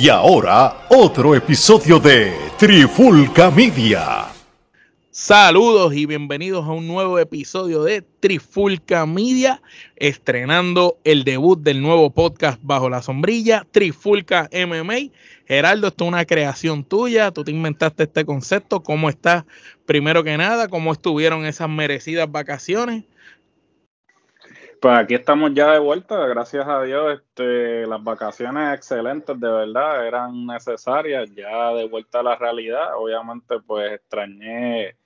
Y ahora, otro episodio de Trifulca Media. Saludos y bienvenidos a un nuevo episodio de Trifulca Media, estrenando el debut del nuevo podcast bajo la sombrilla, Trifulca MMA. Geraldo, esto es una creación tuya, tú te inventaste este concepto, ¿cómo estás? Primero que nada, ¿cómo estuvieron esas merecidas vacaciones? Pues aquí estamos ya de vuelta, gracias a Dios. Este, las vacaciones excelentes, de verdad, eran necesarias, ya de vuelta a la realidad. Obviamente, pues extrañé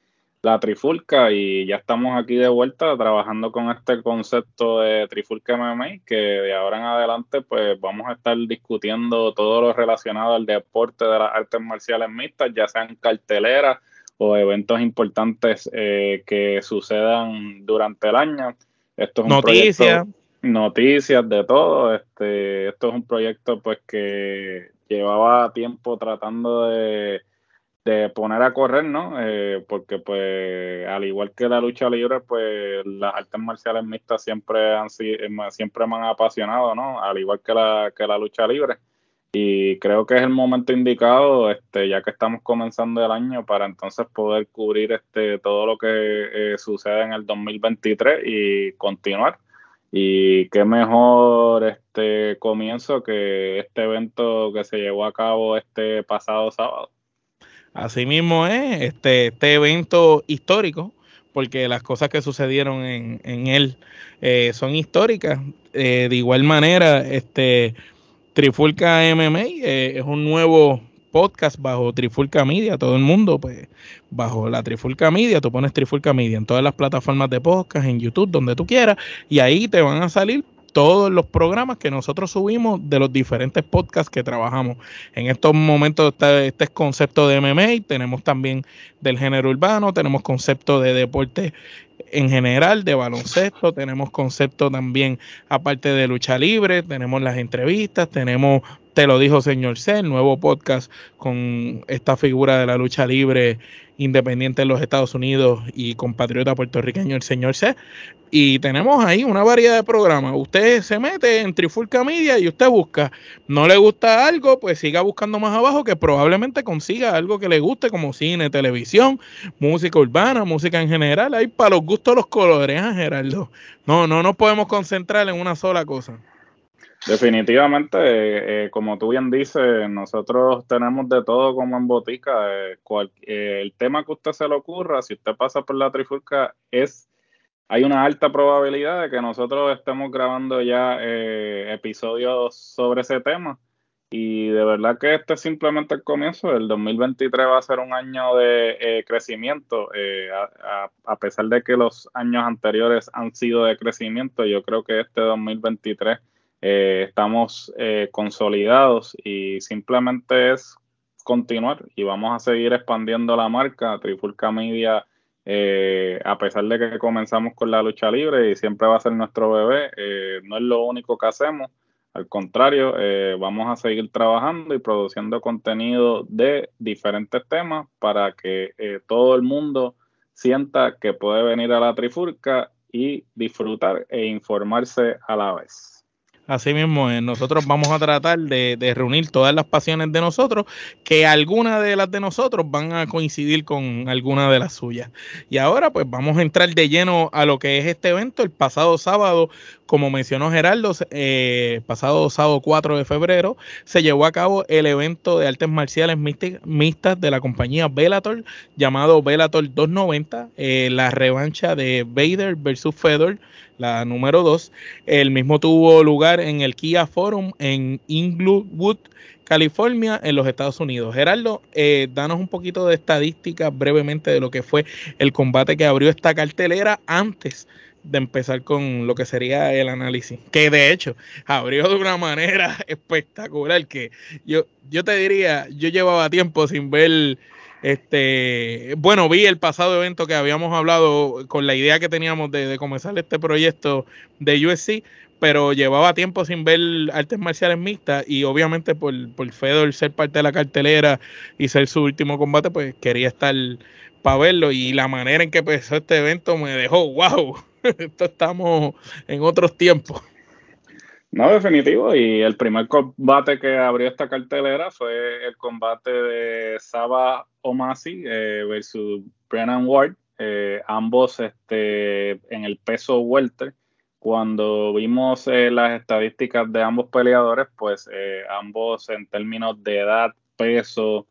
la trifulca y ya estamos aquí de vuelta trabajando con este concepto de trifulca MMA que de ahora en adelante pues vamos a estar discutiendo todo lo relacionado al deporte de las artes marciales mixtas, ya sean carteleras o eventos importantes eh, que sucedan durante el año. Esto es noticias. Noticias de todo. Este, esto es un proyecto pues que llevaba tiempo tratando de, poner a correr, ¿no? Eh, porque pues al igual que la lucha libre, pues las artes marciales mixtas siempre han siempre me han apasionado, ¿no? Al igual que la, que la lucha libre y creo que es el momento indicado, este, ya que estamos comenzando el año, para entonces poder cubrir este, todo lo que eh, sucede en el 2023 y continuar. Y qué mejor este comienzo que este evento que se llevó a cabo este pasado sábado. Así mismo es, este, este evento histórico, porque las cosas que sucedieron en, en él eh, son históricas. Eh, de igual manera, este Trifulca MMA eh, es un nuevo podcast bajo Trifulca Media, todo el mundo, pues bajo la Trifulca Media, tú pones Trifulca Media en todas las plataformas de podcast, en YouTube, donde tú quieras, y ahí te van a salir todos los programas que nosotros subimos de los diferentes podcasts que trabajamos. En estos momentos está este concepto de MMA, tenemos también del género urbano, tenemos concepto de deporte en general de baloncesto, tenemos concepto también aparte de lucha libre, tenemos las entrevistas, tenemos Te lo dijo señor C, el nuevo podcast con esta figura de la lucha libre independiente en los Estados Unidos y compatriota puertorriqueño el señor C. Y tenemos ahí una variedad de programas. Usted se mete en Trifulca Media y usted busca. No le gusta algo, pues siga buscando más abajo que probablemente consiga algo que le guste como cine, televisión, música urbana, música en general. Ahí para los gustos los colores, ¿eh, Gerardo? No, no nos podemos concentrar en una sola cosa. Definitivamente, eh, como tú bien dices, nosotros tenemos de todo como en botica. Eh, eh, el tema que usted se le ocurra, si usted pasa por la trifulca, es hay una alta probabilidad de que nosotros estemos grabando ya episodios sobre ese tema. Y de verdad que este es simplemente el comienzo. El 2023 va a ser un año de crecimiento. a, a, pesar de que los años anteriores han sido de crecimiento, yo creo que este 2023 eh, estamos eh, consolidados y simplemente es continuar y vamos a seguir expandiendo la marca. Trifulca Media, eh, a pesar de que comenzamos con la lucha libre y siempre va a ser nuestro bebé, no es lo único que hacemos. Al contrario, vamos a seguir trabajando y produciendo contenido de diferentes temas para que todo el mundo sienta que puede venir a la Trifulca y disfrutar e informarse a la vez. Así mismo, nosotros vamos a tratar de, reunir todas las pasiones de nosotros, que algunas de las de nosotros van a coincidir con alguna de las suyas. Y ahora pues vamos a entrar de lleno a lo que es este evento. El pasado sábado, como mencionó Gerardo, eh, pasado sábado 4 de febrero, se llevó a cabo el evento de artes marciales mixtas de la compañía Bellator, llamado Bellator 290, eh, la revancha de Vader versus Fedor la número 2. El mismo tuvo lugar en el Kia Forum en Inglewood, California, en los Estados Unidos. Gerardo, eh, danos un poquito de estadística brevemente de lo que fue el combate que abrió esta cartelera antes de empezar con lo que sería el análisis, que de hecho abrió de una manera espectacular que yo, yo te diría, yo llevaba tiempo sin ver este, bueno, vi el pasado evento que habíamos hablado con la idea que teníamos de, comenzar este proyecto de USC, pero llevaba tiempo sin ver artes marciales mixtas y obviamente por, por Fedor ser parte de la cartelera y ser su último combate, pues quería estar para verlo y la manera en que empezó este evento me dejó, wow, esto estamos en otros tiempos. No, definitivo. Y el primer combate que abrió esta cartelera fue el combate de Saba Omasi eh, versus Brennan Ward. Eh, ambos este, en el peso welter. Cuando vimos eh, las estadísticas de ambos peleadores, pues ambos en términos de edad, peso,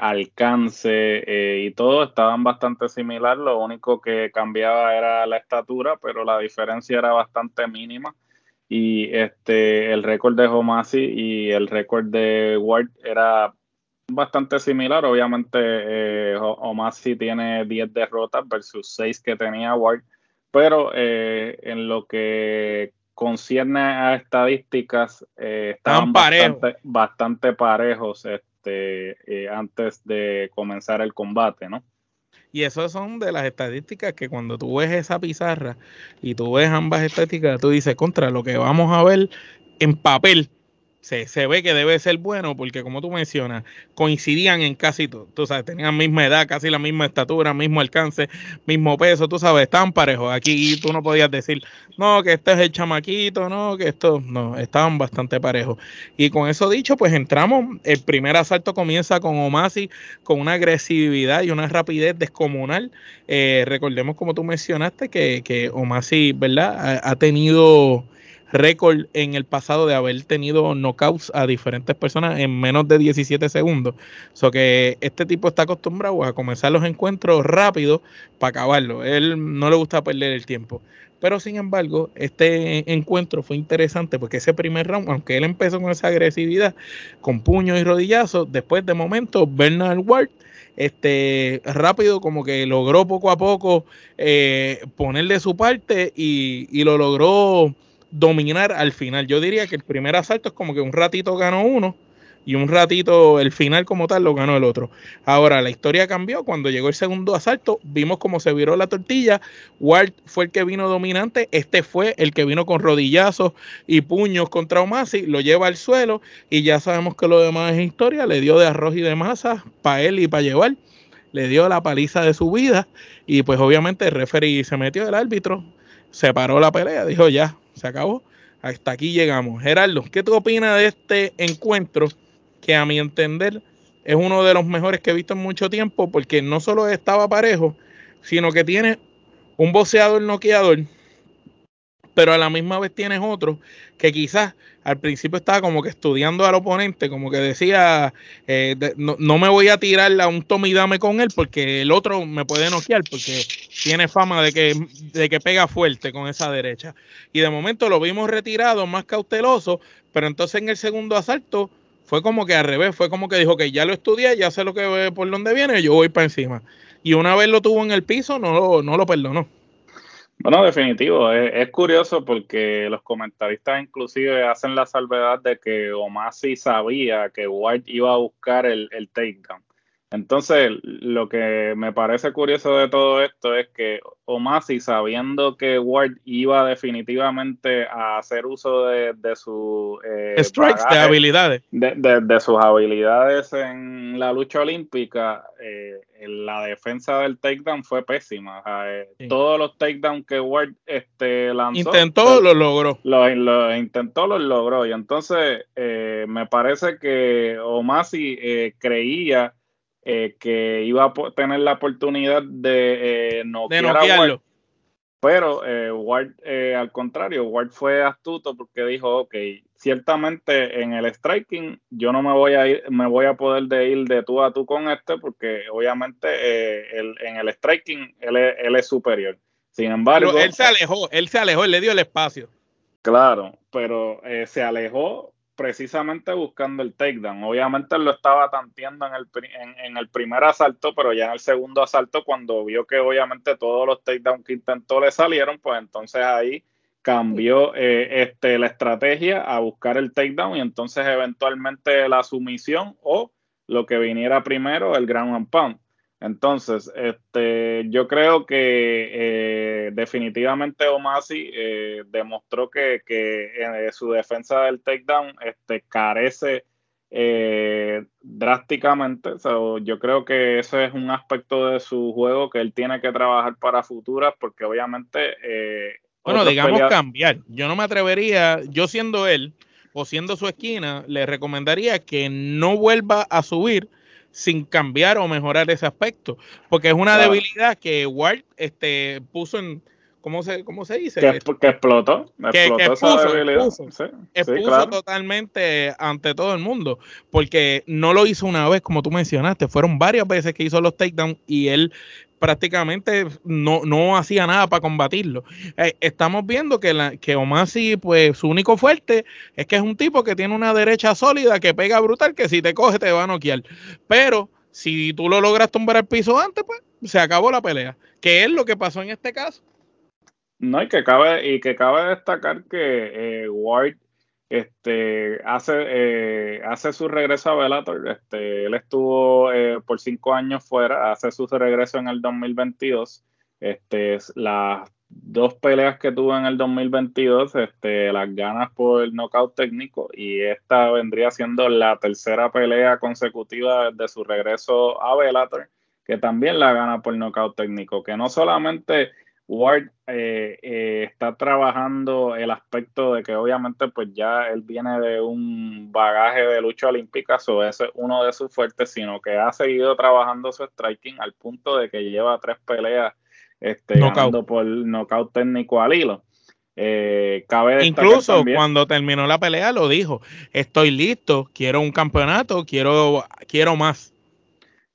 alcance y todo estaban bastante similar. Lo único que cambiaba era la estatura, pero la diferencia era bastante mínima y este el récord de Homasi y el récord de Ward era bastante similar. Obviamente, eh, Homasi tiene 10 derrotas versus 6 que tenía Ward, pero eh, en lo que concierne a estadísticas, eh, estaban bastante, bastante, parejos este, eh, antes de comenzar el combate, ¿no? Y eso son de las estadísticas que cuando tú ves esa pizarra y tú ves ambas estadísticas, tú dices, contra lo que vamos a ver en papel se, ve que debe ser bueno porque como tú mencionas, coincidían en casi todo. Tú sabes, tenían misma edad, casi la misma estatura, mismo alcance, mismo peso, tú sabes, estaban parejos. Aquí tú no podías decir, no, que este es el chamaquito, no, que esto, no, estaban bastante parejos. Y con eso dicho, pues entramos, el primer asalto comienza con Omasi, con una agresividad y una rapidez descomunal. Eh, recordemos, como tú mencionaste, que, que Omasi, ¿verdad? ha tenido récord en el pasado de haber tenido knockouts a diferentes personas en menos de 17 segundos. So que este tipo está acostumbrado a comenzar los encuentros rápido para acabarlo. Él no le gusta perder el tiempo. Pero sin embargo, este encuentro fue interesante porque ese primer round, aunque él empezó con esa agresividad, con puños y rodillazos, después de momento Bernard Ward este rápido como que logró poco a poco eh, ponerle su parte y, y, lo logró dominar al final. Yo diría que el primer asalto es como que un ratito ganó uno y un ratito el final como tal lo ganó el otro. Ahora, la historia cambió. Cuando llegó el segundo asalto, vimos cómo se viró la tortilla, Ward fue el que vino dominante, este fue el que vino con rodillazos y puños contra Omasi, lo lleva al suelo y ya sabemos que lo demás es historia, le dio de arroz y de masa para él y para llevar, le dio la paliza de su vida y pues obviamente el referee se metió el árbitro, separó la pelea, dijo ya, se acabó. Hasta aquí llegamos. Gerardo, ¿qué tú opinas de este encuentro? Que a mi entender es uno de los mejores que he visto en mucho tiempo, porque no solo estaba parejo, sino que tiene un boxeador noqueador pero a la misma vez tienes otro que quizás al principio estaba como que estudiando al oponente, como que decía, eh, no, me voy a tirar a un tome y dame con él porque el otro me puede noquear porque tiene fama de que, de que pega fuerte con esa derecha. Y de momento lo vimos retirado, más cauteloso, pero entonces en el segundo asalto fue como que al revés, fue como que dijo que ya lo estudié, ya sé lo que por dónde viene, yo voy para encima. Y una vez lo tuvo en el piso, no no lo perdonó. Bueno, definitivo. Es, curioso porque los comentaristas inclusive hacen la salvedad de que Omasi sabía que White iba a buscar el, el takedown. Entonces, lo que me parece curioso de todo esto es que Omasi, sabiendo que Ward iba definitivamente a hacer uso de, de sus eh, strikes, de habilidades, de, sus habilidades en la lucha olímpica, eh, la defensa del takedown fue pésima. Eh, todos los takedowns que Ward este, lanzó, intentó, lo logró. Lo, intentó, lo logró. Y entonces, me parece que Omasi creía eh, que iba a tener la oportunidad de eh, noquearlo. Pero eh, Ward, eh, al contrario, Ward fue astuto porque dijo, ok, ciertamente en el striking yo no me voy a ir, me voy a poder de ir de tú a tú con este porque obviamente en el striking él es, él es superior. Sin embargo... él se alejó, él se alejó, él le dio el espacio. Claro, pero se alejó precisamente buscando el takedown. Obviamente lo estaba tanteando en el, en, el primer asalto, pero ya en el segundo asalto, cuando vio que obviamente todos los takedowns que intentó le salieron, pues entonces ahí cambió eh, este, la estrategia a buscar el takedown y entonces eventualmente la sumisión o lo que viniera primero, el ground and pound. Entonces, este, yo creo que eh, definitivamente Omasi eh, demostró que, que su defensa del takedown este, carece eh, drásticamente. yo creo que ese es un aspecto de su juego que él tiene que trabajar para futuras, porque obviamente Bueno, digamos cambiar. Yo no me atrevería, yo siendo él o siendo su esquina, le recomendaría que no vuelva a subir sin cambiar o mejorar ese aspecto, porque es una debilidad que Ward este, puso en, ¿cómo se, cómo se dice? Que, explotó, que, explotó expuso, totalmente ante todo el mundo, porque no lo hizo una vez, como tú mencionaste, fueron varias veces que hizo los takedowns y él prácticamente no, no hacía nada para combatirlo. Eh, estamos viendo que, la, que Omasi, pues su único fuerte es que es un tipo que tiene una derecha sólida que pega brutal, que si te coge te va a noquear. Pero si tú lo logras tumbar al piso antes, pues se acabó la pelea. ¿Qué es lo que pasó en este caso? No, y que cabe, y que cabe destacar que eh, Ward este, hace, eh, hace su regreso a Bellator. Este, él estuvo eh, por cinco años fuera, hace su regreso en el 2022. Este, las dos peleas que tuvo en el 2022, este, las ganas por el knockout técnico y esta vendría siendo la tercera pelea consecutiva de su regreso a Bellator, que también la gana por knockout técnico, que no solamente Ward eh, eh, está trabajando el aspecto de que obviamente pues ya él viene de un bagaje de lucha olímpica, so ese es uno de sus fuertes, sino que ha seguido trabajando su striking al punto de que lleva tres peleas este, ganando por nocaut técnico al hilo. Eh, cabe Incluso cuando terminó la pelea lo dijo, estoy listo, quiero un campeonato, quiero, quiero más.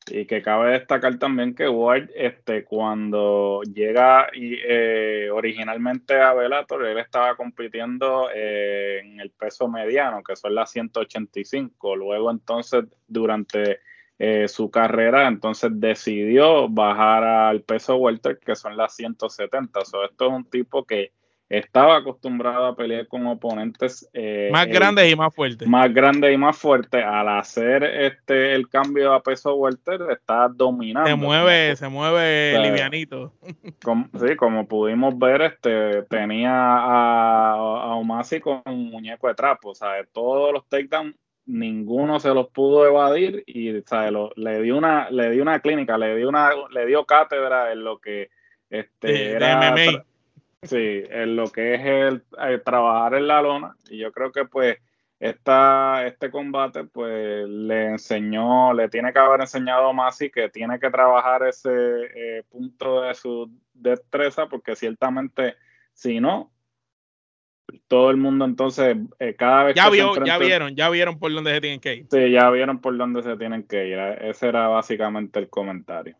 Y que cabe destacar también que Ward, este, cuando llega eh, originalmente a Bellator, él estaba compitiendo eh, en el peso mediano, que son las 185. Luego entonces, durante eh, su carrera, entonces decidió bajar al peso welter, que son las 170. esto es un tipo que estaba acostumbrado a pelear con oponentes eh, más grandes y más fuertes. Más grandes y más fuertes. Al hacer este el cambio a peso welter, está dominando. Se mueve, se mueve livianito. sí, como pudimos ver, este tenía a, a Omasi con un muñeco de trapo. O sea, todos los takedowns, ninguno se los pudo evadir y le dio una, le dio una clínica, le dio una, le dio cátedra en lo que este era. Sí, en lo que es el, eh, trabajar en la lona. Y yo creo que pues esta, este combate pues le enseñó, le tiene que haber enseñado más y que tiene que trabajar ese eh, punto de su destreza porque ciertamente si no, todo el mundo entonces eh, cada vez ya vio, ya vieron, ya vieron por dónde se tienen que ir. Sí, ya vieron por dónde se tienen que ir. Ese era básicamente el comentario.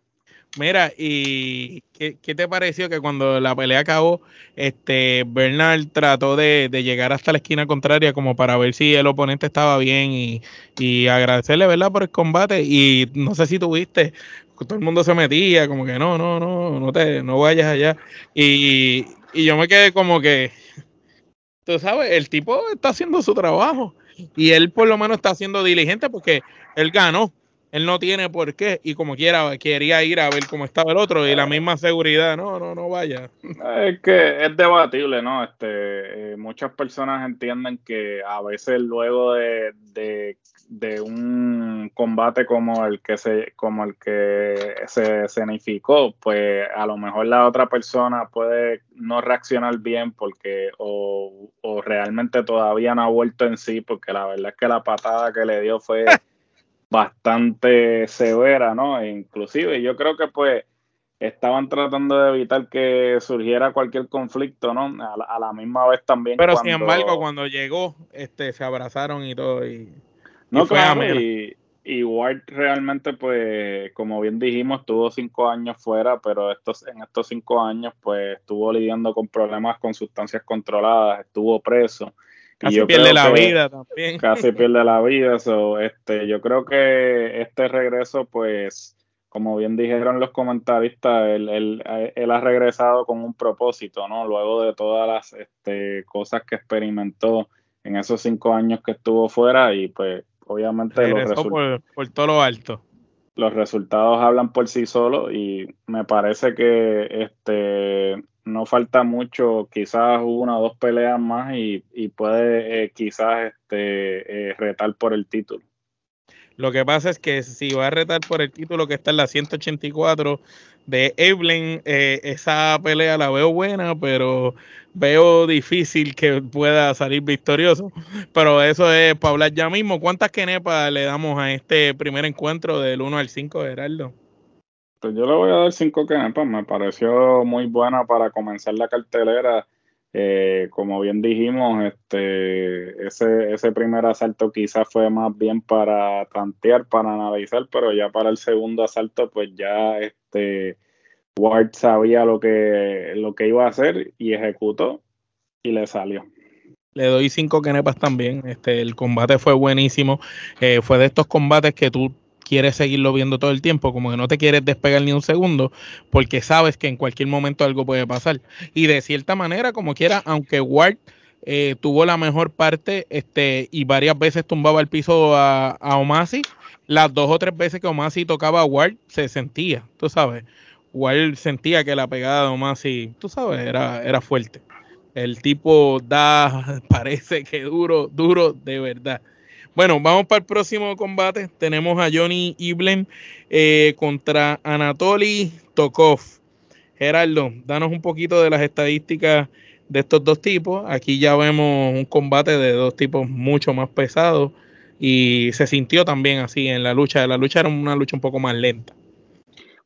Mira, ¿y qué, te pareció que cuando la pelea acabó, este Bernal trató de, llegar hasta la esquina contraria como para ver si el oponente estaba bien y, agradecerle, ¿verdad?, por el combate. Y no sé si tuviste, todo el mundo se metía, como que no, no, no, no te, no vayas allá. Y, y yo me quedé como que, tú sabes, el tipo está haciendo su trabajo y él por lo menos está siendo diligente porque él ganó él no tiene por qué y como quiera quería ir a ver cómo estaba el otro y la misma seguridad, no, no, no vaya. Es que es debatible, ¿no? Este, eh, muchas personas entienden que a veces luego de, de, un combate como el que se como el que se escenificó, pues a lo mejor la otra persona puede no reaccionar bien porque o, o realmente todavía no ha vuelto en sí, porque la verdad es que la patada que le dio fue bastante severa, ¿no? E inclusive yo creo que pues estaban tratando de evitar que surgiera cualquier conflicto, ¿no? A la, misma vez también. Pero sin embargo, cuando llegó, este, se abrazaron y todo y, no, claro, y, y, Ward realmente, pues, como bien dijimos, estuvo cinco años fuera, pero estos, en estos cinco años, pues, estuvo lidiando con problemas con sustancias controladas, estuvo preso. Casi pierde la vida también. Casi pierde la vida. So, este, yo creo que este regreso, pues, como bien dijeron los comentaristas, él, él, él, ha regresado con un propósito, ¿no? Luego de todas las este, cosas que experimentó en esos cinco años que estuvo fuera y pues obviamente los por, por todo lo alto los resultados hablan por sí solos y me parece que este no falta mucho, quizás una o dos peleas más y, puede eh, quizás este, eh, retar por el título. Lo que pasa es que si va a retar por el título que está en la 184 de Evelyn, eh, esa pelea la veo buena, pero veo difícil que pueda salir victorioso. Pero eso es para hablar ya mismo. ¿Cuántas kenepas le damos a este primer encuentro del 1 al 5, Gerardo? Pues yo le voy a dar 5 kenepas. Me pareció muy buena para comenzar la cartelera. Eh, como bien dijimos, este, ese, ese primer asalto quizás fue más bien para tantear, para analizar, pero ya para el segundo asalto, pues ya este, Ward sabía lo que, lo que iba a hacer y ejecutó y le salió. Le doy cinco kenepas también. Este, el combate fue buenísimo. Eh, fue de estos combates que tú quieres seguirlo viendo todo el tiempo, como que no te quieres despegar ni un segundo, porque sabes que en cualquier momento algo puede pasar. Y de cierta manera, como quiera, aunque Ward eh, tuvo la mejor parte este, y varias veces tumbaba el piso a, a Omasi, las dos o tres veces que Omasi tocaba a Ward se sentía, tú sabes. Ward sentía que la pegada de Omasi, tú sabes, era, era fuerte. El tipo da, parece que duro, duro de verdad. Bueno, vamos para el próximo combate. Tenemos a Johnny Iblen eh, contra Anatoly Tokov. Gerardo, danos un poquito de las estadísticas de estos dos tipos. Aquí ya vemos un combate de dos tipos mucho más pesados y se sintió también así en la lucha. La lucha era una lucha un poco más lenta.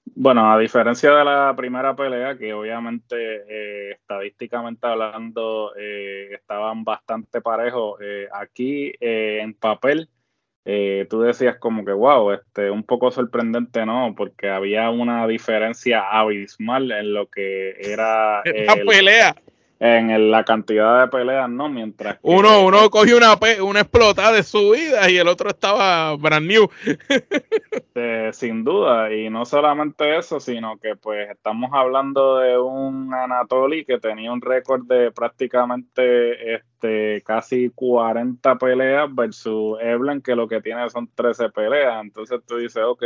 Bueno, a diferencia de la primera pelea, que obviamente eh, estadísticamente hablando eh, estaban bastante parejos, eh, aquí en papel tú decías como que wow, este, un poco sorprendente, ¿no? Porque había una diferencia abismal en lo que era la pelea en la cantidad de peleas, ¿no? Mientras uno, uno cogió una, una explotada de su vida y el otro estaba brand new. sin duda, y no solamente eso, sino que pues estamos hablando de un Anatoly que tenía un récord de prácticamente este casi 40 peleas versus Evelyn que lo que tiene son 13 peleas. Entonces tú dices, ok,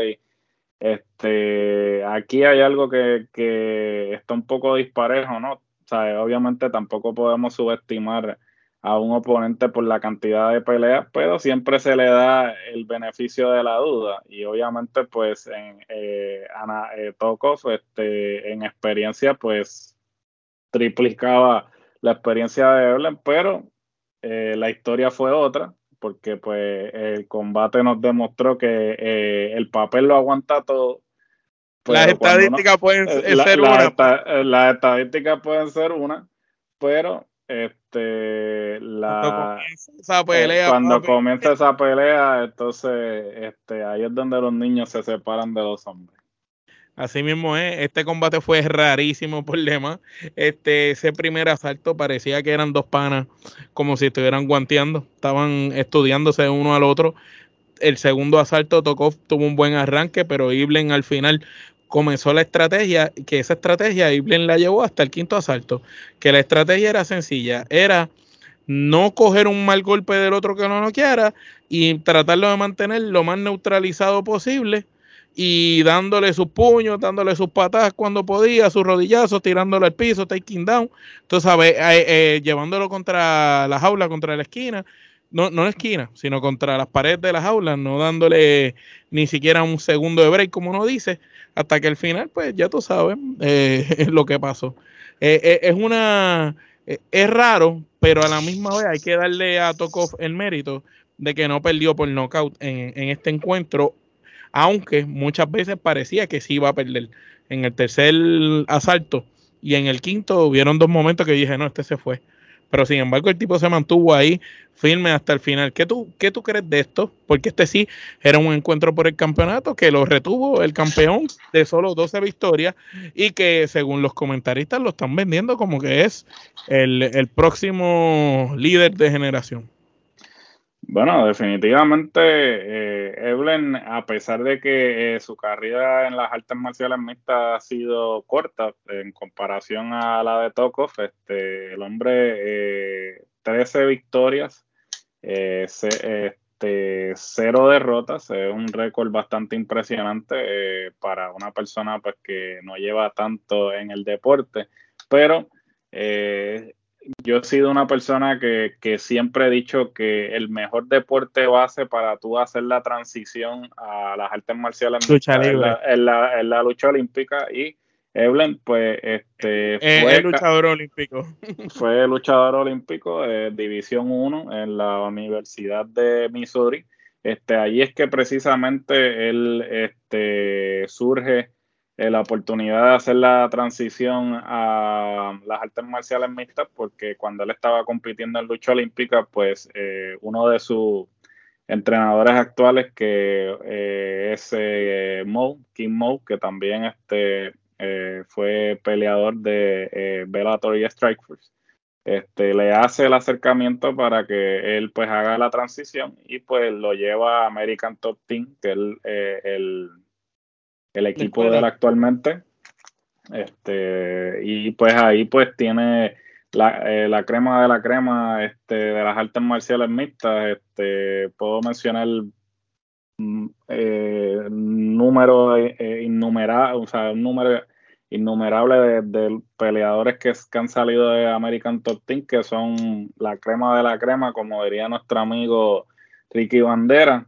este, aquí hay algo que, que está un poco disparejo, ¿no? Obviamente tampoco podemos subestimar a un oponente por la cantidad de peleas, pero siempre se le da el beneficio de la duda. Y obviamente, pues, en eh, Ana eh, Tokov, este, en experiencia, pues, triplicaba la experiencia de Evelyn, pero eh, la historia fue otra, porque pues el combate nos demostró que eh, el papel lo aguanta todo las estadísticas pueden eh, ser una. Eh, las estadísticas pueden ser una, pero este la cuando comienza esa pelea, cuando comienza esa pelea entonces este ahí es donde los niños se separan de los hombres Así mismo es, este combate fue rarísimo por demás. Este, ese primer asalto parecía que eran dos panas, como si estuvieran guanteando, estaban estudiándose uno al otro. El segundo asalto tocó, tuvo un buen arranque, pero Iblen al final comenzó la estrategia, que esa estrategia Iblen la llevó hasta el quinto asalto, que la estrategia era sencilla, era no coger un mal golpe del otro que no quiera y tratarlo de mantener lo más neutralizado posible y dándole sus puños, dándole sus patadas cuando podía, sus rodillazos, tirándolo al piso, taking down, entonces, eh, eh, llevándolo contra la jaula, contra la esquina, no, no la esquina, sino contra las paredes de las aulas, no dándole ni siquiera un segundo de break, como uno dice, hasta que al final, pues ya tú sabes eh, lo que pasó. Eh, eh, es una, es raro, pero a la misma vez hay que darle a Tokov el mérito de que no perdió por knockout en, en este encuentro, aunque muchas veces parecía que sí iba a perder. En el tercer asalto y en el quinto hubieron dos momentos que dije, no, este se fue pero sin embargo el tipo se mantuvo ahí firme hasta el final. ¿Qué tú, qué tú crees de esto? Porque este sí era un encuentro por el campeonato que lo retuvo el campeón de solo 12 victorias y que según los comentaristas lo están vendiendo como que es el, el próximo líder de generación. Bueno, definitivamente eh, Evelyn, a pesar de que eh, su carrera en las artes marciales mixtas ha sido corta en comparación a la de Tokov, este, el hombre, eh, 13 victorias, eh, este, cero derrotas, es un récord bastante impresionante eh, para una persona pues, que no lleva tanto en el deporte, pero yo he sido una persona que, siempre he dicho que el mejor deporte base para tú hacer la transición a las artes marciales lucha Es, la, lucha olímpica y Evelyn, pues, este, eh, fue luchador olímpico. Fue luchador olímpico de División 1 en la Universidad de Missouri. Este, allí es que precisamente él este, surge eh, la oportunidad de hacer la transición a las artes marciales mixtas, porque cuando él estaba compitiendo en lucha olímpica, pues eh, uno de sus entrenadores actuales, que eh, es Mo, Kim Mo, que también este, fue peleador de Bellator y Strikeforce, este, le hace el acercamiento para que él pues haga la transición y pues lo lleva a American Top Team, que es el el equipo de él actualmente. Este, y pues ahí pues tiene la, eh, la, crema de la crema este, de las artes marciales mixtas. Este, puedo mencionar mm, eh, número eh, innumerable, o sea, un número innumerable de, peleadores que, que, han salido de American Top Team, que son la crema de la crema, como diría nuestro amigo Ricky Bandera.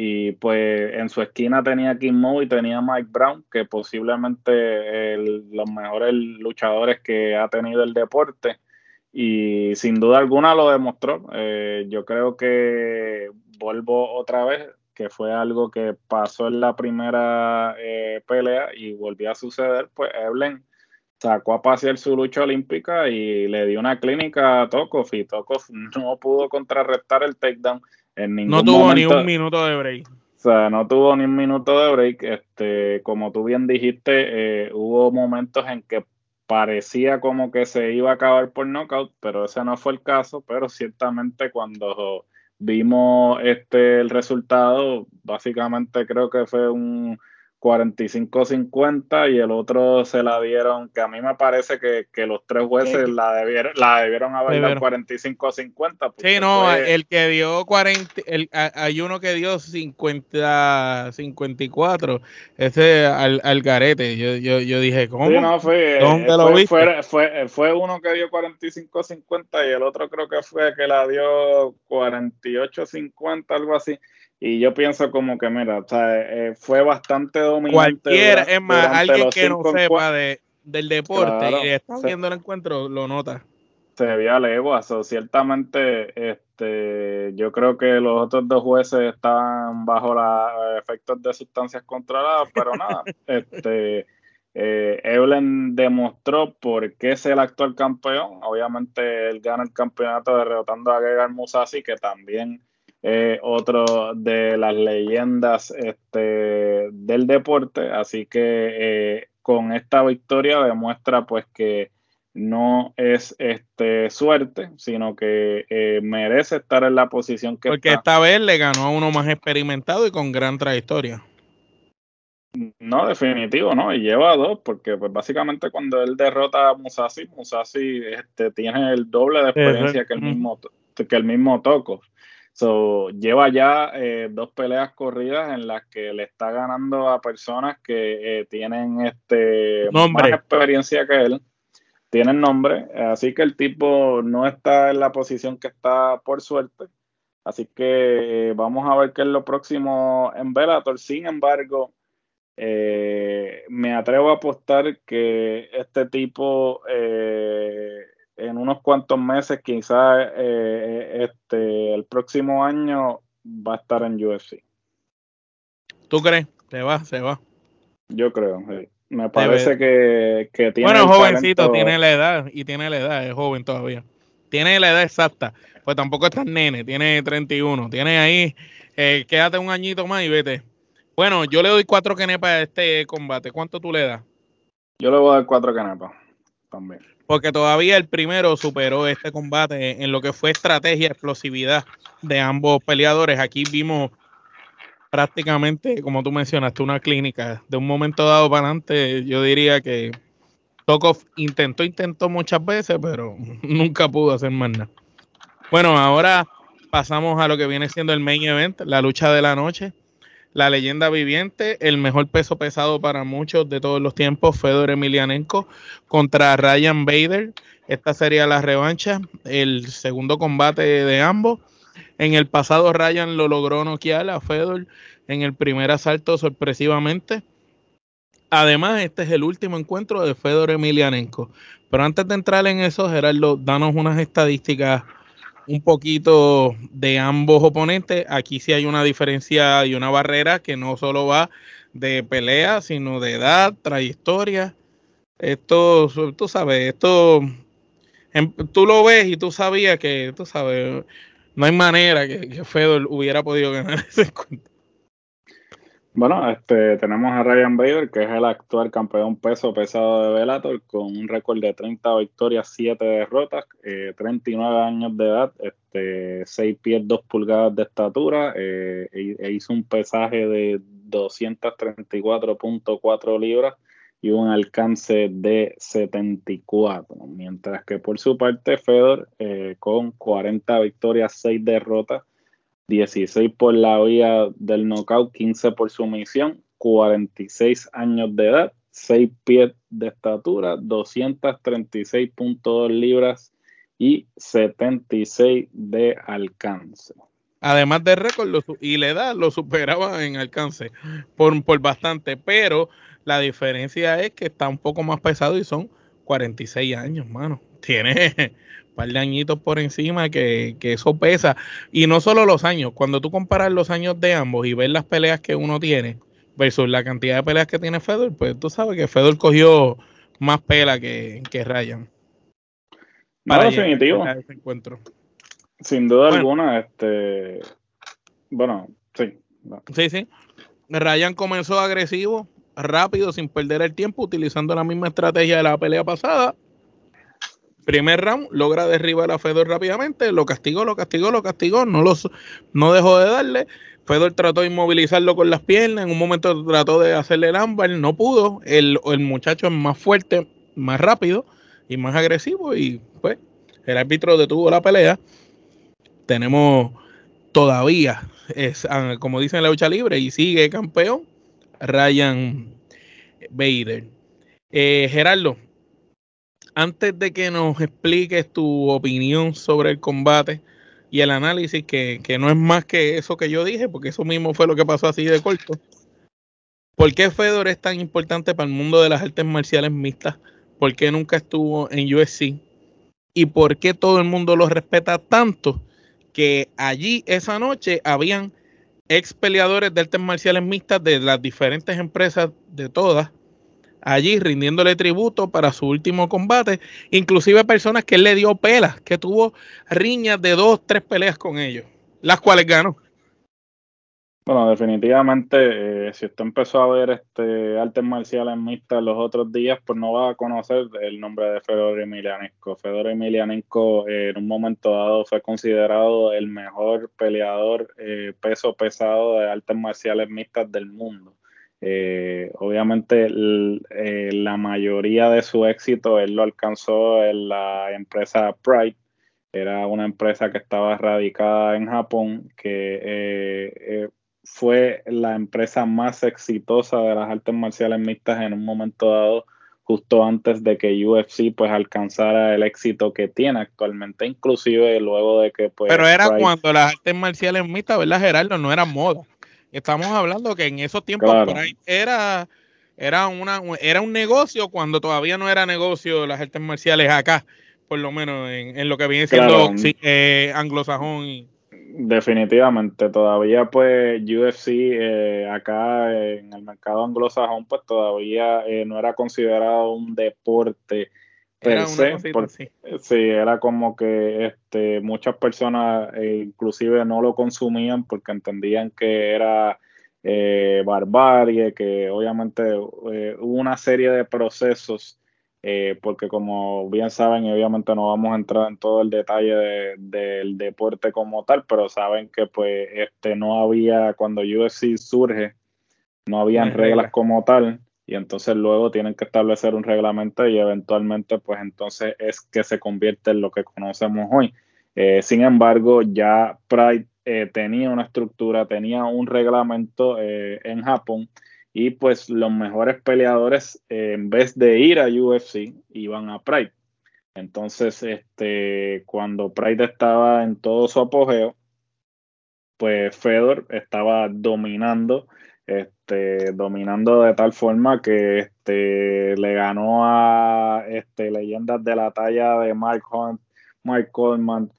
Y pues en su esquina tenía Kim Mo y tenía Mike Brown, que posiblemente los mejores luchadores que ha tenido el deporte. Y sin duda alguna lo demostró. Eh, yo creo que vuelvo otra vez, que fue algo que pasó en la primera eh, pelea y volvió a suceder. Pues Evelyn sacó a pasear su lucha olímpica y le dio una clínica a Tokov y Tokov no pudo contrarrestar el takedown no tuvo ni un minuto de break. O sea, no tuvo ni un minuto de break. Este, como tú bien dijiste, eh, hubo momentos en que parecía como que se iba a acabar por knockout, pero ese no fue el caso. Pero ciertamente cuando vimos este el resultado, básicamente creo que fue un 45-50 y el otro se la dieron, que a mí me parece que, los tres jueces la debieron, la debieron haber dado 45-50. Sí, no, el que dio 40, el, hay uno que dio 50, 54, ese al, al garete, yo, yo, yo dije, ¿cómo? Sí, no, fue, ¿Dónde lo viste? Fue, fue, uno que dio 45-50 y el otro creo que fue que la dio 48-50, algo así. Y yo pienso como que, mira, o sea, eh, fue bastante dominante. Cualquiera, es más, alguien que no sepa de, del deporte y está viendo el encuentro, lo nota. Se veía legua, so, ciertamente este, yo creo que los otros dos jueces estaban bajo los efectos de sustancias controladas, pero nada, este, eh, Evelyn demostró por qué es el actual campeón. Obviamente él gana el campeonato derrotando a Gegar Musasi, que también eh, otro de las leyendas este, del deporte, así que eh, con esta victoria demuestra pues que no es este suerte, sino que eh, merece estar en la posición que Porque esta vez le ganó a uno más experimentado y con gran trayectoria. No, definitivo, ¿no? Y lleva dos, porque pues básicamente cuando él derrota a Musashi, Musashi este, tiene el doble de experiencia que el mismo que el mismo Toco. So, lleva ya eh, dos peleas corridas en las que le está ganando a personas que eh, tienen este más experiencia que él, tienen nombre, así que el tipo no está en la posición que está por suerte. Así que eh, vamos a ver qué es lo próximo en Bellator. Sin embargo, me atrevo a apostar que este tipo en unos cuantos meses, quizás eh, este, el próximo año va a estar en UFC. ¿Tú crees? Se va, se va. Yo creo, Me parece que, que, tiene. Bueno, jovencito, tiene la edad y tiene la edad, es joven todavía. Tiene la edad exacta, pues tampoco es tan nene, tiene 31. Tiene ahí, eh, quédate un añito más y vete. Bueno, yo le doy cuatro kenepas a este combate. ¿Cuánto tú le das? Yo le voy a dar cuatro kenepas también porque todavía el primero superó este combate en lo que fue estrategia, explosividad de ambos peleadores. Aquí vimos prácticamente, como tú mencionaste, una clínica. De un momento dado para adelante, yo diría que Tokov intentó, intentó muchas veces, pero nunca pudo hacer más nada. Bueno, ahora pasamos a lo que viene siendo el main event, la lucha de la noche la leyenda viviente, el mejor peso pesado para muchos de todos los tiempos, Fedor Emelianenko contra Ryan Bader, Esta sería la revancha, el segundo combate de ambos. En el pasado Ryan lo logró noquear a Fedor en el primer asalto sorpresivamente. Además, este es el último encuentro de Fedor Emelianenko. Pero antes de entrar en eso, Gerardo, danos unas estadísticas un poquito de ambos oponentes. Aquí sí hay una diferencia y una barrera que no solo va de pelea, sino de edad, trayectoria. Esto, tú sabes, esto, em, tú lo ves y tú sabías que, tú sabes, no hay manera que, que Fedor hubiera podido ganar ese encuentro. Bueno, este, tenemos a Ryan Bader, que es el actual campeón peso pesado de Bellator, con un récord de 30 victorias, 7 derrotas, 39 eh, años de edad, este, 6 pies, 2 pulgadas de estatura, eh, e, e, hizo un pesaje de 234.4 libras y un alcance de 74, mientras que por su parte Fedor, eh, con 40 victorias, 6 derrotas, 16 por la vía del knockout, 15 por sumisión, 46 años de edad, 6 pies de estatura, 236.2 libras y 76 de alcance. Además de récord y la edad lo superaba en alcance por, por bastante, pero la diferencia es que está un poco más pesado y son 46 años, mano. Tiene par de añitos por encima que, eso pesa. Y no solo los años, cuando tú comparas los años de ambos y ves las peleas que uno tiene versus la cantidad de peleas que tiene Fedor, pues tú sabes que Fedor cogió más pela que, que Ryan. No, definitivo. Sin duda alguna, este. Bueno, sí. Sí, sí. Ryan comenzó agresivo, rápido, sin perder el tiempo, utilizando la misma estrategia de la pelea pasada Primer round, logra derribar a Fedor rápidamente, lo castigó, lo castigó, lo castigó, no, los, no dejó de darle. Fedor trató de inmovilizarlo con las piernas, en un momento trató de hacerle el ámbar, no pudo. El, el muchacho es más fuerte, más rápido y más agresivo y pues el árbitro detuvo la pelea. Tenemos todavía, es, ah, como dicen en la lucha libre, y sigue campeón, Ryan Bader. Eh, Gerardo, antes de que nos expliques tu opinión sobre el combate y el análisis, que, no es más que eso que yo dije, porque eso mismo fue lo que pasó así de corto. ¿Por qué Fedor es tan importante para el mundo de las artes marciales mixtas? ¿Por qué nunca estuvo en UFC? ¿Y por qué todo el mundo lo respeta tanto que allí esa noche habían ex peleadores de artes marciales mixtas de las diferentes empresas de todas allí rindiéndole tributo para su último combate, inclusive personas que él le dio pelas, que tuvo riñas de dos, tres peleas con ellos, las cuales ganó. Bueno, definitivamente, eh, si usted empezó a ver este artes marciales mixtas los otros días, pues no va a conocer el nombre de Fedor Emelianenko. Fedor Emelianenko eh, en un momento dado fue considerado el mejor peleador eh, peso pesado de artes marciales mixtas del mundo. Eh, obviamente eh, la mayoría de su éxito él lo alcanzó en la empresa Pride. Era una empresa que estaba radicada en Japón, que eh, fue la empresa más exitosa de las artes marciales mixtas en un momento dado, justo antes de que UFC pues alcanzara el éxito que tiene actualmente, inclusive luego de que pues... Pero era cuando las artes marciales mixtas, ¿verdad Gerardo? No era moda. Estamos hablando que en esos tiempos era, era, una, era un negocio cuando todavía no era negocio las artes marciales acá, por lo menos en, lo que viene siendo eh, anglosajón. Definitivamente, todavía pues UFC eh, acá en el mercado anglosajón pues todavía eh, no era considerado un deporte era sí. era como que este, muchas personas eh, inclusive no lo consumían porque entendían que era eh, barbarie, que obviamente eh, hubo una serie de procesos, porque como bien saben, y obviamente no vamos a entrar en todo el detalle del deporte como tal, pero saben que pues este no había, cuando UFC surge, no habían reglas como tal y entonces luego tienen que establecer un reglamento y eventualmente pues entonces es que se convierte en lo que conocemos hoy. Eh, sin embargo, ya Pride eh, tenía una estructura, tenía un reglamento eh, en Japón y pues los mejores peleadores en vez de ir a UFC iban a Pride. Entonces, este, cuando Pride estaba en todo su apogeo, pues Fedor estaba dominando, este, dominando de tal forma que este, le ganó a este, leyendas de la talla de Mark Hunt, Mike Coleman,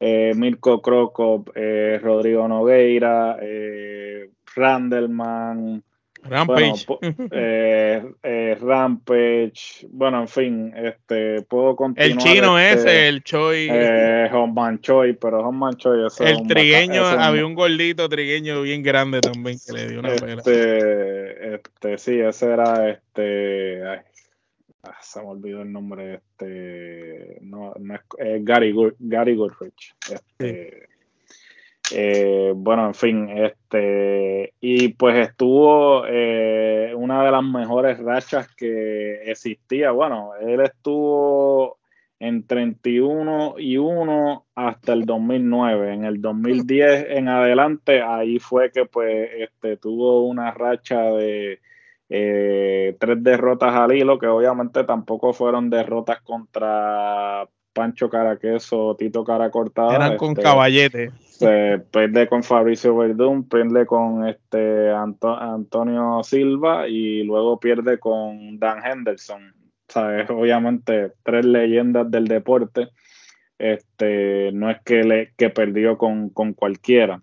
eh, Mirko Krokop, eh, Rodrigo Nogueira, eh, Randleman, Rampage. eh, eh, Rampage, bueno, en fin, este, puedo continuar. El chino este, ese, el Choi. Eh, Honman Choi, pero Honman Choi es el trigueño, es había un- gordito trigueño bien grande también que le dio una este, este, sí, ese era este, ay, ah, se me olvidó el nombre, este, no, no es, eh, Gary, Gary Goodrich, este, eh, bueno, en fin, este, y pues estuvo eh, una de las mejores rachas que existía. Bueno, él estuvo en 31 y 1 hasta el 2009. En el 2010 en adelante, ahí fue que pues este, tuvo una racha de eh, tres derrotas al hilo, que obviamente tampoco fueron derrotas contra Pancho Caraqueso, Tito Cara Cortada. Eran con este, caballete. Se pierde con Fabricio Verdún, pierde con este Anto- Antonio Silva y luego pierde con Dan Henderson. ¿Sabes? Obviamente, tres leyendas del deporte. Este, no es que, le, que perdió con, con cualquiera.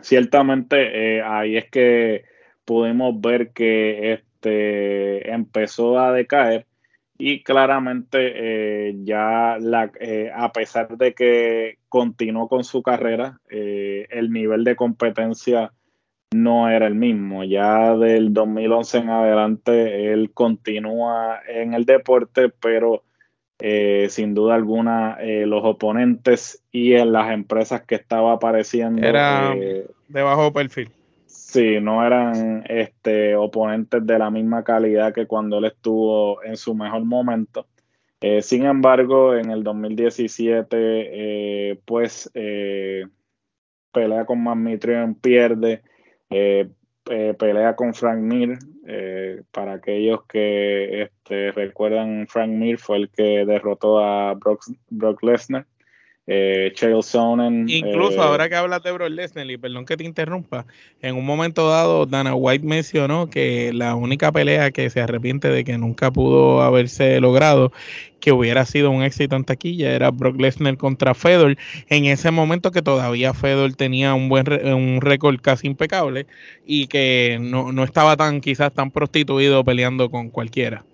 Ciertamente, eh, ahí es que pudimos ver que este, empezó a decaer y claramente eh, ya la, eh, a pesar de que continuó con su carrera, eh, el nivel de competencia no era el mismo. Ya del 2011 en adelante él continúa en el deporte, pero eh, sin duda alguna eh, los oponentes y en las empresas que estaba apareciendo Era- De bajo perfil. Sí, no eran este, oponentes de la misma calidad que cuando él estuvo en su mejor momento. Eh, sin embargo, en el 2017, eh, pues eh, pelea con Mitrion, pierde, eh, eh, pelea con Frank Mir. para aquellos que este, recuerdan, Frank Mir fue el que derrotó a Brock, Brock Lesnar. Eh, Chael Sonnen. Incluso eh, ahora que hablas de Brock Lesnar, y perdón que te interrumpa, en un momento dado Dana White mencionó que la única pelea que se arrepiente de que nunca pudo haberse logrado, que hubiera sido un éxito en taquilla, era Brock Lesnar contra Fedor, en ese momento que todavía Fedor tenía un buen un récord casi impecable y que no, no estaba tan quizás tan prostituido peleando con cualquiera.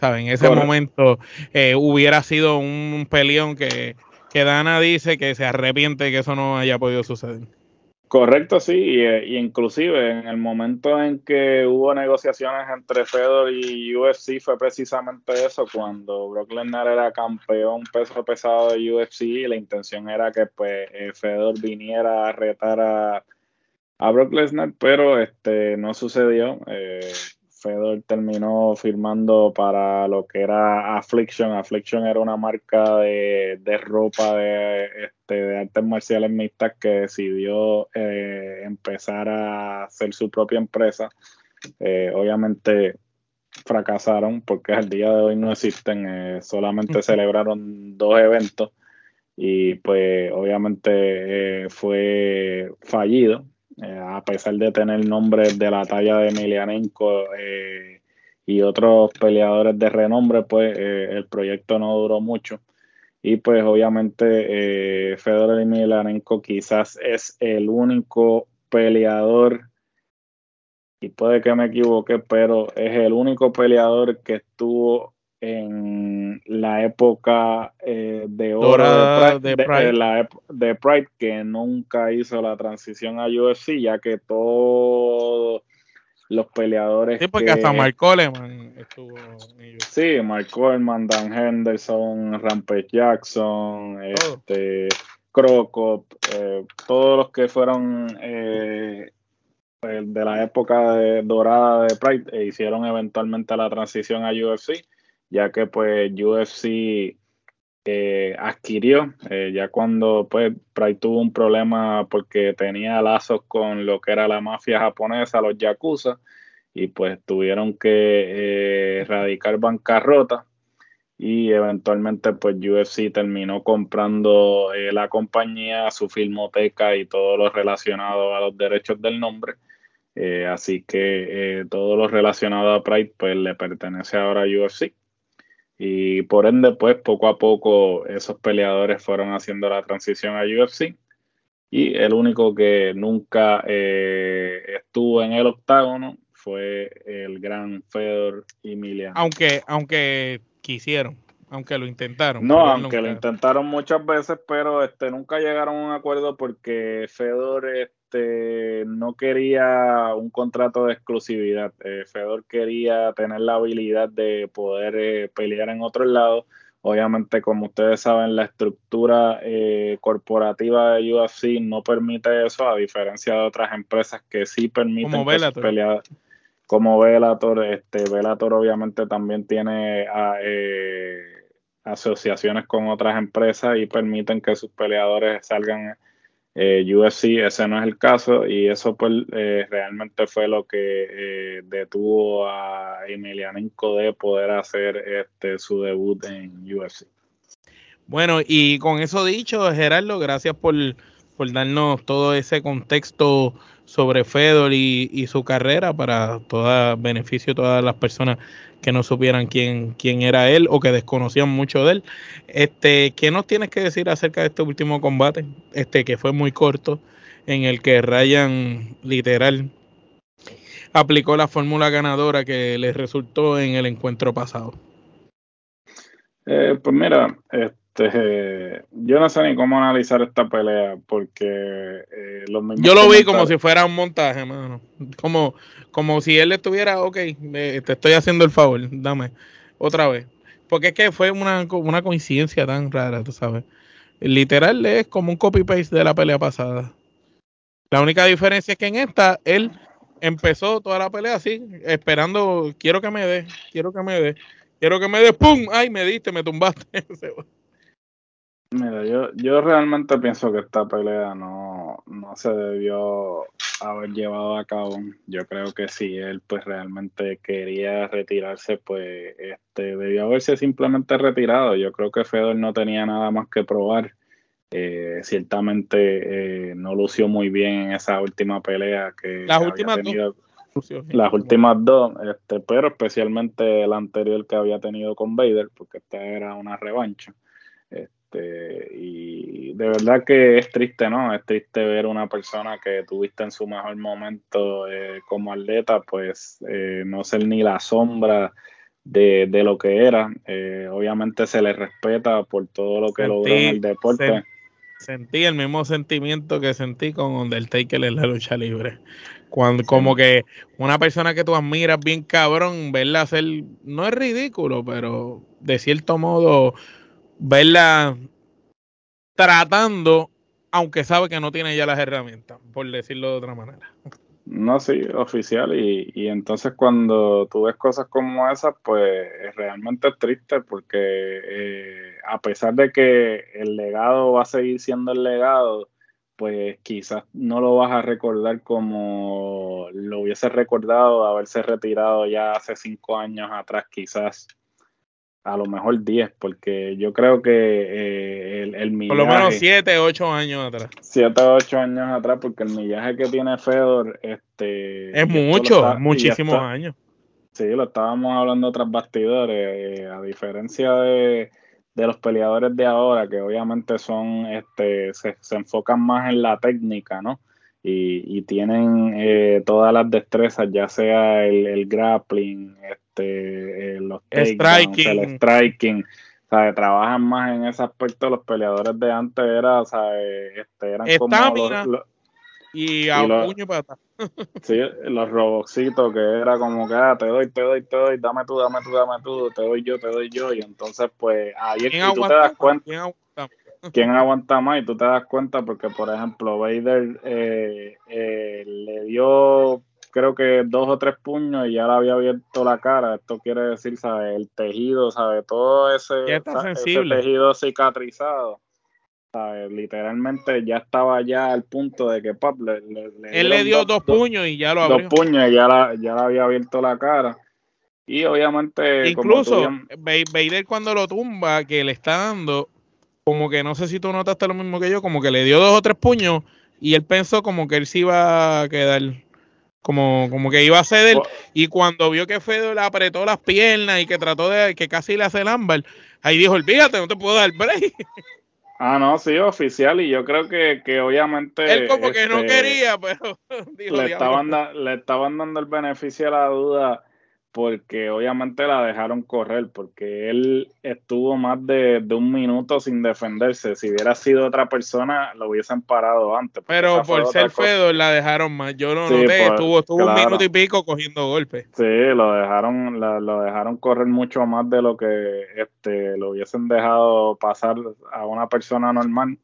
¿Sabes? En ese Correcto. momento eh, hubiera sido un peleón que que Dana dice que se arrepiente que eso no haya podido suceder. Correcto, sí, y, eh, inclusive en el momento en que hubo negociaciones entre Fedor y UFC fue precisamente eso, cuando Brock Lesnar era campeón peso pesado de UFC y la intención era que pues eh, Fedor viniera a retar a, a Brock Lesnar, pero este no sucedió. Eh, Fedor terminó firmando para lo que era Affliction. Affliction era una marca de, de ropa de, este, de artes marciales mixtas que decidió eh, empezar a hacer su propia empresa. Eh, obviamente fracasaron porque al día de hoy no existen, eh, solamente celebraron dos eventos y pues obviamente eh, fue fallido. Eh, a pesar de tener nombres de la talla de Emelianenko eh, y otros peleadores de renombre, pues eh, el proyecto no duró mucho. Y pues obviamente eh, Fedor Emelianenko quizás es el único peleador, y puede que me equivoque, pero es el único peleador que estuvo en la época eh, de oro de Pride, de de- Pride. de la ep- de Pride, que nunca hizo la transición a UFC, ya que todos los peleadores Sí, porque que- hasta Mark Coleman estuvo en. Sí, Mark Coleman, Dan Henderson, Rampage Jackson, Todo. este, Crocop, eh, todos los que fueron eh, de la época de- dorada de Pride e hicieron eventualmente la transición a UFC, ya que pues UFC eh, adquirió, eh, ya cuando pues Pride tuvo un problema porque tenía lazos con lo que era la mafia japonesa, los Yakuza, y pues tuvieron que eh, erradicar bancarrota y eventualmente pues UFC terminó comprando eh, la compañía, su filmoteca y todo lo relacionado a los derechos del nombre. Así que todo lo relacionado a Pride pues le pertenece ahora a UFC. Y por ende pues poco a poco esos peleadores fueron haciendo la transición a UFC. Y el único que nunca estuvo en el octágono fue el gran Fedor Emiliano. Aunque, aunque quisieron, aunque lo intentaron. No, aunque lo intentaron muchas veces, pero este nunca llegaron a un acuerdo porque Fedor este no quería un contrato de exclusividad. Eh, Fedor quería tener la habilidad de poder eh, pelear en otro lado. Obviamente, como ustedes saben, la estructura eh, corporativa de UFC no permite eso, a diferencia de otras empresas que sí permiten pelear como Velator, este Velator obviamente también tiene ah, eh, asociaciones con otras empresas y permiten que sus peleadores salgan eh, UFC, ese no es el caso y eso pues eh, realmente fue lo que eh, detuvo a Emelianenko de poder hacer este su debut en UFC. Bueno, y con eso dicho, Gerardo, gracias por darnos todo ese contexto sobre Fedor y, su carrera para todo beneficio de todas las personas que no supieran quién, quién era él o que desconocían mucho de él. Este, ¿Qué nos tienes que decir acerca de este último combate? Este que fue muy corto, en el que Ryan literal aplicó la fórmula ganadora que le resultó en el encuentro pasado. Eh, pues mira, este, yo no sé ni cómo analizar esta pelea porque eh, Yo lo vi como si fuera un montaje, mano. Como, como si él estuviera, ok, te estoy haciendo el favor, dame otra vez. Porque es que fue una, una coincidencia tan rara, tú sabes. Literal es como un copy-paste de la pelea pasada. La única diferencia es que en esta él empezó toda la pelea así, esperando, quiero que me dé, quiero que me dé, quiero que me dé, ¡pum! ¡Ay, me diste, me tumbaste! Mira, yo, yo realmente pienso que esta pelea no, no se debió haber llevado a cabo. Yo creo que si él pues realmente quería retirarse, pues este debió haberse simplemente retirado. Yo creo que Fedor no tenía nada más que probar. Eh, ciertamente eh, no lució muy bien en esa última pelea que las últimas tenido. Dos. Las últimas dos, este, pero especialmente el anterior que había tenido con Vader, porque esta era una revancha. Este, y de verdad que es triste, ¿no? Es triste ver una persona que tuviste en su mejor momento eh, como atleta, pues eh, no ser ni la sombra de, lo que era. Eh, obviamente se le respeta por todo lo que logró en el deporte. Sentí el mismo sentimiento que sentí con Undertaker en la lucha libre. Cuando, Como que una persona que tú admiras bien cabrón, verla hacer, no es ridículo, pero de cierto modo verla tratando, aunque sabe que no tiene ya las herramientas, por decirlo de otra manera. No, sí, oficial. Y, y entonces cuando tú ves cosas como esas, pues realmente es triste porque eh, a pesar de que el legado va a seguir siendo el legado, pues quizás no lo vas a recordar como lo hubiese recordado haberse retirado ya hace cinco años atrás, quizás a lo mejor 10, porque yo creo que eh, el, millaje... Por lo menos 7, 8 años atrás. 7, 8 años atrás, porque el millaje que tiene Fedor... este Es mucho, muchísimos años. Sí, lo estábamos hablando tras bastidores, eh, a diferencia de, de, los peleadores de ahora, que obviamente son, este se, se enfocan más en la técnica, ¿no? Y, y, tienen eh, todas las destrezas, ya sea el, el grappling, este, eh, los striking. el striking, ¿sabe? trabajan más en ese aspecto. Los peleadores de antes era, ¿sabe? Este, eran como los, y a puño para sí, los roboxitos que era como que ah, te doy, te doy, te doy, dame tú, dame tú, dame tú, te doy yo, te doy yo. Y entonces, pues ahí es que tú te das cuenta. ¿Quién aguanta? ¿Quién aguanta más? Y tú te das cuenta porque, por ejemplo, Vader eh, eh, le dio creo que dos o tres puños y ya le había abierto la cara. Esto quiere decir, ¿sabes? El tejido, ¿sabes? Todo ese, tejido cicatrizado. ¿sabes? Literalmente ya estaba ya al punto de que pap, le, él le dio dos, puños y ya lo abrió. Dos puños y ya, la, ya le había abierto la cara. Y obviamente. Incluso, Vader cuando lo tumba, que le está dando, como que no sé si tú notaste lo mismo que yo, como que le dio dos o tres puños y él pensó como que él se iba a quedar. Como, como que iba a ceder y cuando vio que Fedor le apretó las piernas y que trató de que casi le hace el ámbar, ahí dijo, olvídate, no te puedo dar break. Ah, no, sí, oficial, y yo creo que, que obviamente... Él como que no este, quería, pero... le, estaban le estaban dando el beneficio a la duda porque obviamente la dejaron correr, porque él estuvo más de, un minuto sin defenderse. Si hubiera sido otra persona, lo hubiesen parado antes. Pero por ser Fedor la dejaron más. Yo no noté, estuvo, estuvo un minuto y pico cogiendo golpes. Sí, lo dejaron, lo dejaron correr mucho más de lo que este, lo hubiesen dejado pasar a una persona normal.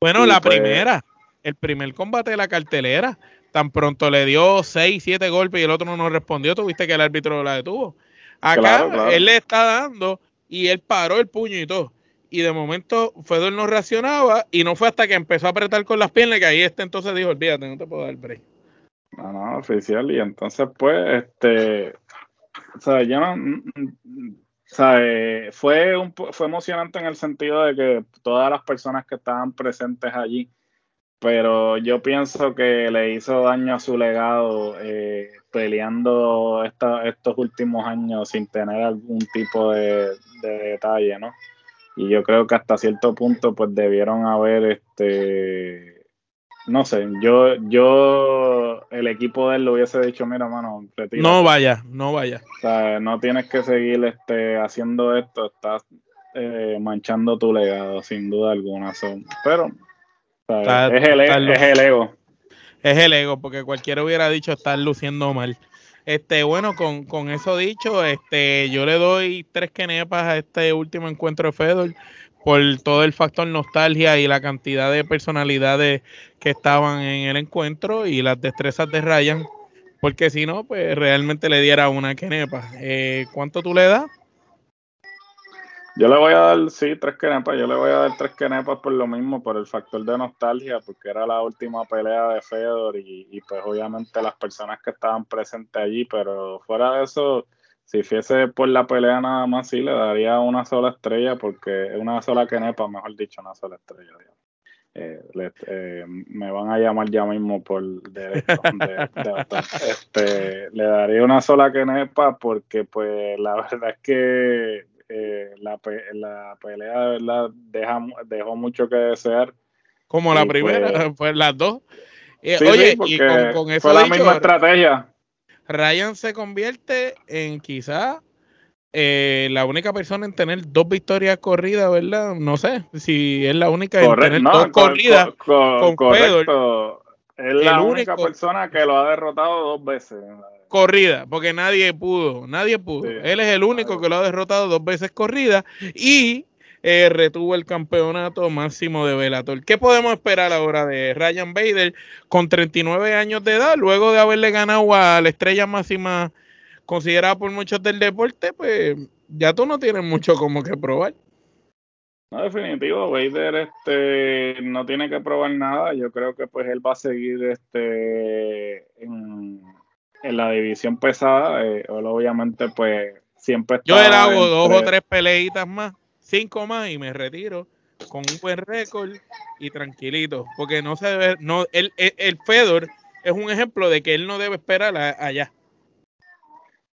Bueno, la pues primera, el primer combate de la cartelera tan pronto le dio 6, 7 golpes y el otro no respondió, tuviste que el árbitro la detuvo. Acá él le está dando y él paró el puño y todo. Y de momento Fedor no reaccionaba y no fue hasta que empezó a apretar con las piernas que ahí este entonces dijo, olvídate, no te puedo dar break. No, no, oficial. Y entonces pues, este, o sea, yo no, o sea, eh, fue, un, fue emocionante en el sentido de que todas las personas que estaban presentes allí, pero yo pienso que le hizo daño a su legado eh, peleando estos últimos años sin tener algún tipo de, detalle, ¿no? Y yo creo que hasta cierto punto pues debieron haber, este, no sé, yo, yo, el equipo de él le hubiese dicho, mira, mano, No vaya, no vaya. O sea, no tienes que seguir este, haciendo esto, estás eh, manchando tu legado, sin duda alguna. pero es, el, ego. Es el ego, porque cualquiera hubiera dicho estar luciendo mal. Este, bueno, con, con eso dicho, este, yo le doy tres quenepas a este último encuentro de Fedor por todo el factor nostalgia y la cantidad de personalidades que estaban en el encuentro y las destrezas de Ryan, porque si no, pues realmente le diera una quenepa. Eh, ¿Cuánto tú le das? Yo le voy a dar, sí, tres quenepas. Yo le voy a dar tres quenepas por lo mismo, por el factor de nostalgia, porque era la última pelea de Fedor y, pues obviamente las personas que estaban presentes allí, pero fuera de eso, si fuese por la pelea nada más, sí, le daría una sola estrella, porque una sola quenepa, mejor dicho, una sola estrella. Eh, eh, me van a llamar ya mismo por de, este, le daría una sola quenepa porque pues la verdad es que eh, la, la, pelea de verdad deja, dejó mucho que desear. Como la primera, pues, las dos. Eh, oye, y con, eso fue la misma estrategia. Ryan se convierte en quizá eh, la única persona en tener dos victorias corridas, ¿verdad? No sé si es la única en tener dos corridas con, correcto. Es la única persona que lo ha derrotado dos veces corrida, porque nadie pudo, nadie pudo. Él es el único que lo ha derrotado dos veces corrida y eh, retuvo el campeonato máximo de Bellator. ¿Qué podemos esperar ahora de Ryan Bader con 39 años de edad, luego de haberle ganado a la estrella máxima considerada por muchos del deporte? Pues ya tú no tienes mucho como que probar. No, definitivo, Vader este, no tiene que probar nada. Yo creo que pues él va a seguir este, en, en la división pesada, eh, obviamente, pues siempre Yo le hago dos o tres peleitas más, cinco más y me retiro con un buen récord y tranquilito, porque no se debe, no, el, el, Fedor es un ejemplo de que él no debe esperar allá.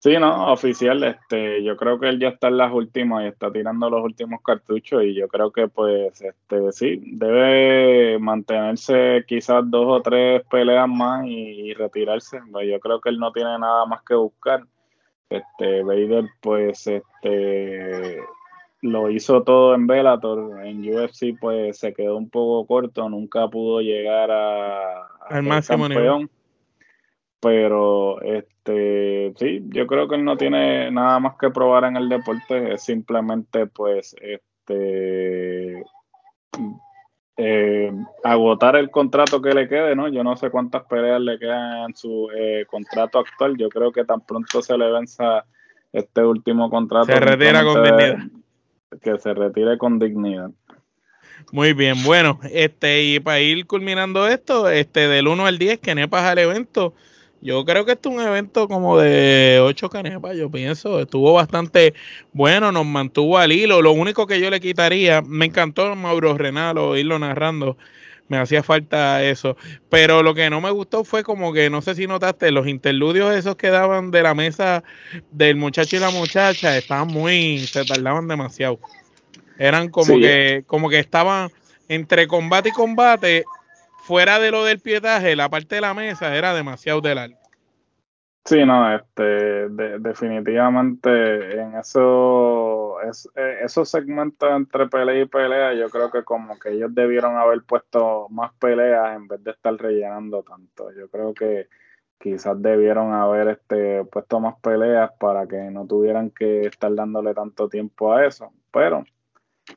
Sí, no, oficial, este, yo creo que él ya está en las últimas y está tirando los últimos cartuchos y yo creo que pues, este, sí, debe mantenerse quizás dos o tres peleas más y, retirarse. Pues, yo creo que él no tiene nada más que buscar. Este, Vader, pues, este, lo hizo todo en Bellator, en UFC, pues, se quedó un poco corto, nunca pudo llegar a, al máximo campeón. Pero este sí, yo creo que él no tiene nada más que probar en el deporte, es simplemente pues este eh, agotar el contrato que le quede, ¿no? Yo no sé cuántas peleas le quedan en su eh, contrato actual, yo creo que tan pronto se le venza este último contrato. Se retira con dignidad. Que se retire con dignidad. Muy bien, bueno, este, y para ir culminando esto, este, del 1 al 10, que nepas al evento, Yo creo que este es un evento como de ocho canepas, yo pienso. Estuvo bastante bueno, nos mantuvo al hilo. Lo único que yo le quitaría, me encantó Mauro Renalo irlo narrando. Me hacía falta eso. Pero lo que no me gustó fue como que, no sé si notaste, los interludios esos que daban de la mesa del muchacho y la muchacha estaban muy, se tardaban demasiado. Eran como que, como que estaban entre combate y combate, fuera de lo del pietaje, la parte de la mesa era demasiado del alto. Sí, no, este, definitivamente en eso, es, eh, esos segmentos entre pelea y pelea, yo creo que como que ellos debieron haber puesto más peleas en vez de estar rellenando tanto. Yo creo que quizás debieron haber este, puesto más peleas para que no tuvieran que estar dándole tanto tiempo a eso. Pero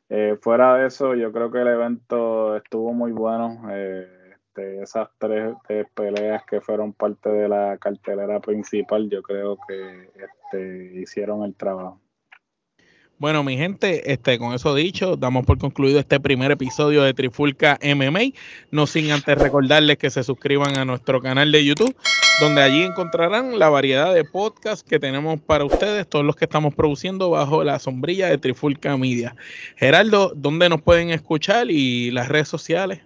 eh, fuera de eso, yo creo que el evento estuvo muy bueno. Eh, este, esas tres peleas que fueron parte de la cartelera principal, yo creo que este, hicieron el trabajo. Bueno, mi gente, este, con eso dicho, damos por concluido este primer episodio de Trifulca MMA. No sin antes recordarles que se suscriban a nuestro canal de YouTube, donde allí encontrarán la variedad de podcasts que tenemos para ustedes, todos los que estamos produciendo bajo la sombrilla de Trifulca Media. Geraldo, ¿dónde nos pueden escuchar y las redes sociales?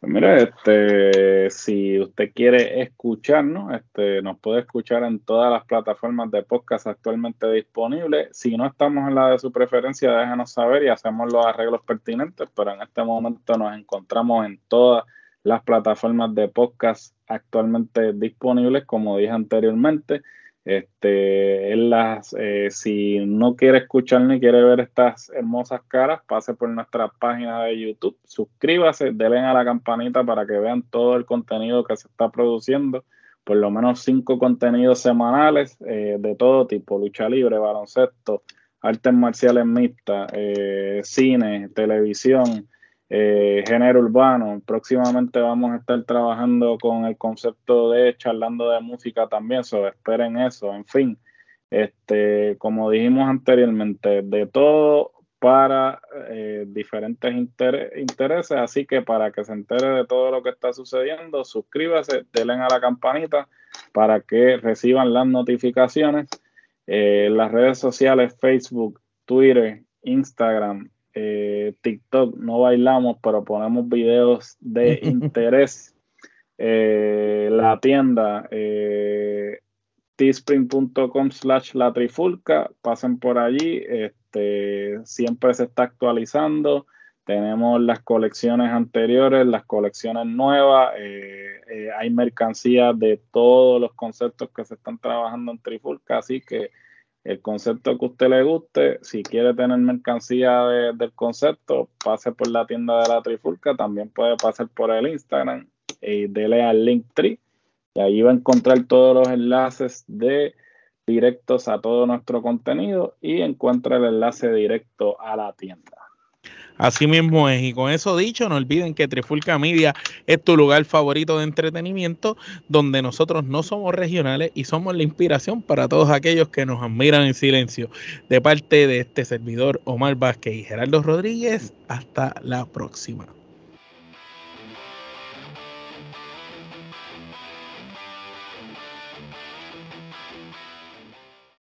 Pues mire, este, si usted quiere escucharnos, este, nos puede escuchar en todas las plataformas de podcast actualmente disponibles. Si no estamos en la de su preferencia, déjenos saber y hacemos los arreglos pertinentes, pero en este momento nos encontramos en todas las plataformas de podcast actualmente disponibles, como dije anteriormente. Este, las, eh, si no quiere escuchar ni quiere ver estas hermosas caras, pase por nuestra página de YouTube, suscríbase, denle a la campanita para que vean todo el contenido que se está produciendo, por lo menos cinco contenidos semanales eh, de todo tipo, lucha libre, baloncesto, artes marciales mixtas, eh, cine, televisión, eh, género urbano. Próximamente vamos a estar trabajando con el concepto de charlando de música también, so esperen eso, en fin. Este, como dijimos anteriormente, de todo para eh, diferentes intereses, así que para que se entere de todo lo que está sucediendo, suscríbase, denle a la campanita para que reciban las notificaciones. Eh, las redes sociales, Facebook, Twitter, Instagram, eh, TikTok no bailamos, pero ponemos videos de interés. Eh, la tienda eh, teespring.com slash la trifulca, pasen por allí, este, siempre se está actualizando. Tenemos las colecciones anteriores, las colecciones nuevas, eh, hay mercancía de todos los conceptos que se están trabajando en Trifulca, así que el concepto que usted le guste, si quiere tener mercancía del concepto, pase por la tienda de la Trifulca, también puede pasar por el Instagram y dele al link tree y ahí va a encontrar todos los enlaces de directos a todo nuestro contenido y encuentra el enlace directo a la tienda. Así mismo es. Y con eso dicho, no olviden que Trifulca Media es tu lugar favorito de entretenimiento, donde nosotros no somos regionales y somos la inspiración para todos aquellos que nos admiran en silencio. De parte de este servidor Omar Vázquez y Gerardo Rodríguez, hasta la próxima.